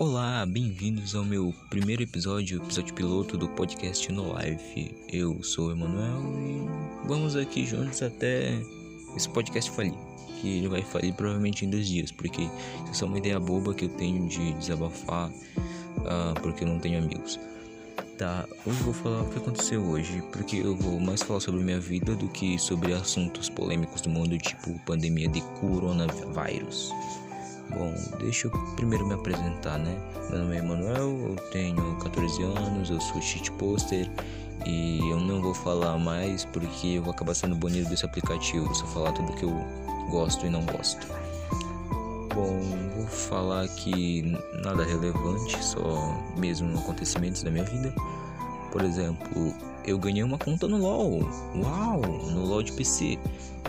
Olá, bem-vindos ao meu primeiro episódio, episódio piloto do podcast No Life. Eu sou o Emanuel e vamos aqui juntos até esse podcast falir. Que ele vai falir provavelmente em dois dias, porque isso é só uma ideia boba que eu tenho de desabafar, uh, porque eu não tenho amigos. Tá, hoje vou falar o que aconteceu hoje, porque eu vou mais falar sobre minha vida do que sobre assuntos polêmicos do mundo, tipo pandemia de coronavírus. Bom, deixa eu primeiro me apresentar, né? Meu nome é Emanuel, eu tenho 14 anos, eu sou shitposter e eu não vou falar mais porque eu vou acabar sendo banido desse aplicativo se eu falar tudo que eu gosto e não gosto. Bom, vou falar aqui nada relevante, só mesmo acontecimentos da minha vida. Por exemplo, eu ganhei uma conta no LoL. Uau, no LoL de PC.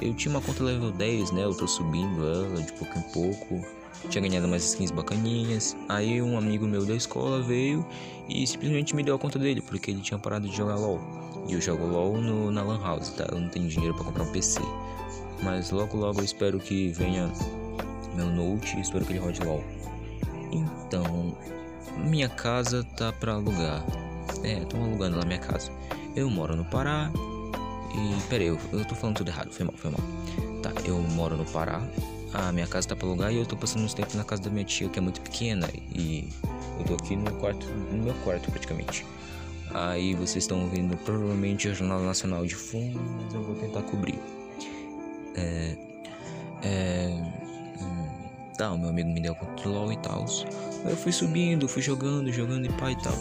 Eu tinha uma conta level 10, né? Eu tô subindo ela de pouco em pouco tinha ganhado umas skins bacaninhas. Aí um amigo meu da escola veio e simplesmente me deu a conta dele, porque ele tinha parado de jogar LOL. E eu jogo LOL no, na Lan House, tá? Eu não tenho dinheiro para comprar um PC. Mas logo logo eu espero que venha meu Note espero que ele rode LOL. Então, minha casa tá para alugar. É, tô alugando lá minha casa. Eu moro no Pará. E. Pera aí, eu, eu tô falando tudo errado, foi mal, foi mal. Tá, eu moro no Pará a minha casa tá pra alugar e eu tô passando uns tempos na casa da minha tia, que é muito pequena, e eu tô aqui no quarto, no meu quarto praticamente. Aí vocês estão ouvindo provavelmente a Jornal Nacional de fundo, mas eu vou tentar cobrir. É. É. Hum, tá, o meu amigo me deu control e tal. Aí eu fui subindo, fui jogando, jogando e pá e tal.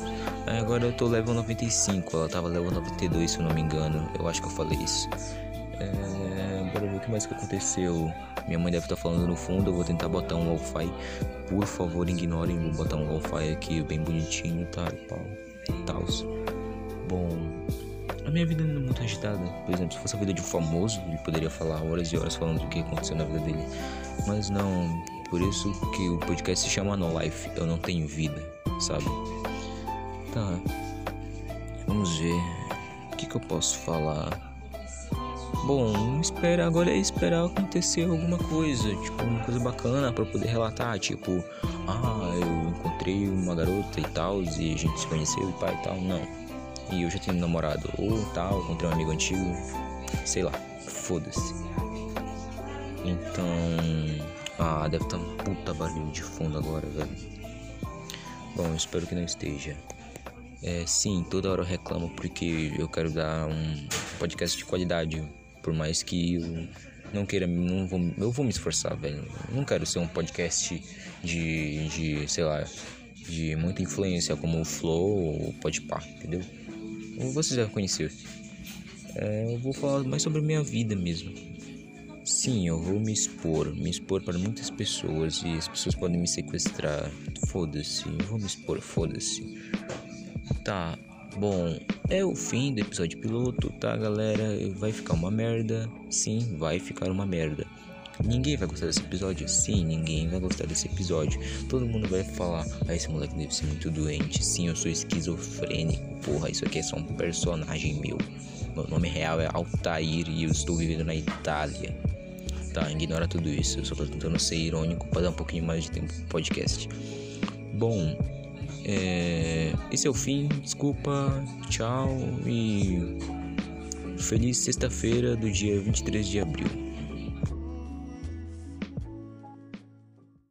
Aí agora eu tô level 95, ela tava level 92 se eu não me engano, eu acho que eu falei isso. É, bora ver o que mais que aconteceu. Minha mãe deve estar falando no fundo, eu vou tentar botar um lo-fi. Por favor, ignorem, vou botar um lo-fi aqui bem bonitinho, tá? E tal. Bom, a minha vida não é muito agitada. Por exemplo, se fosse a vida de um famoso, ele poderia falar horas e horas falando do que aconteceu na vida dele. Mas não, por isso que o podcast se chama No Life. Eu não tenho vida, sabe? Tá. Vamos ver. O que, que eu posso falar? Bom, espera agora é esperar acontecer alguma coisa, tipo uma coisa bacana para poder relatar, tipo, ah, eu encontrei uma garota e tal e a gente se conheceu e pai e tal, não. E eu já tenho um namorado ou tal, encontrei um amigo antigo, sei lá, foda-se. Então, ah, deve estar tá um puta barulho de fundo agora, velho. Bom, espero que não esteja. É, sim, toda hora eu reclamo porque eu quero dar um podcast de qualidade por mais que eu não queira, não vou, eu vou me esforçar, velho. Eu não quero ser um podcast de, de, sei lá, de muita influência como o Flow ou o Podpah, entendeu? Vocês já conhecer. É, eu vou falar mais sobre a minha vida mesmo. Sim, eu vou me expor, me expor para muitas pessoas e as pessoas podem me sequestrar. Foda-se, eu vou me expor, foda-se. Tá, Bom, é o fim do episódio piloto, tá, galera? Vai ficar uma merda. Sim, vai ficar uma merda. Ninguém vai gostar desse episódio? Sim, ninguém vai gostar desse episódio. Todo mundo vai falar: Ah, esse moleque deve ser muito doente. Sim, eu sou esquizofrênico. Porra, isso aqui é só um personagem meu. Meu nome real é Altair e eu estou vivendo na Itália. Tá, ignora tudo isso. Eu só tô tentando ser irônico para dar um pouquinho mais de tempo pro podcast. Bom, é, esse é o fim, desculpa, tchau e feliz sexta-feira do dia 23 de abril.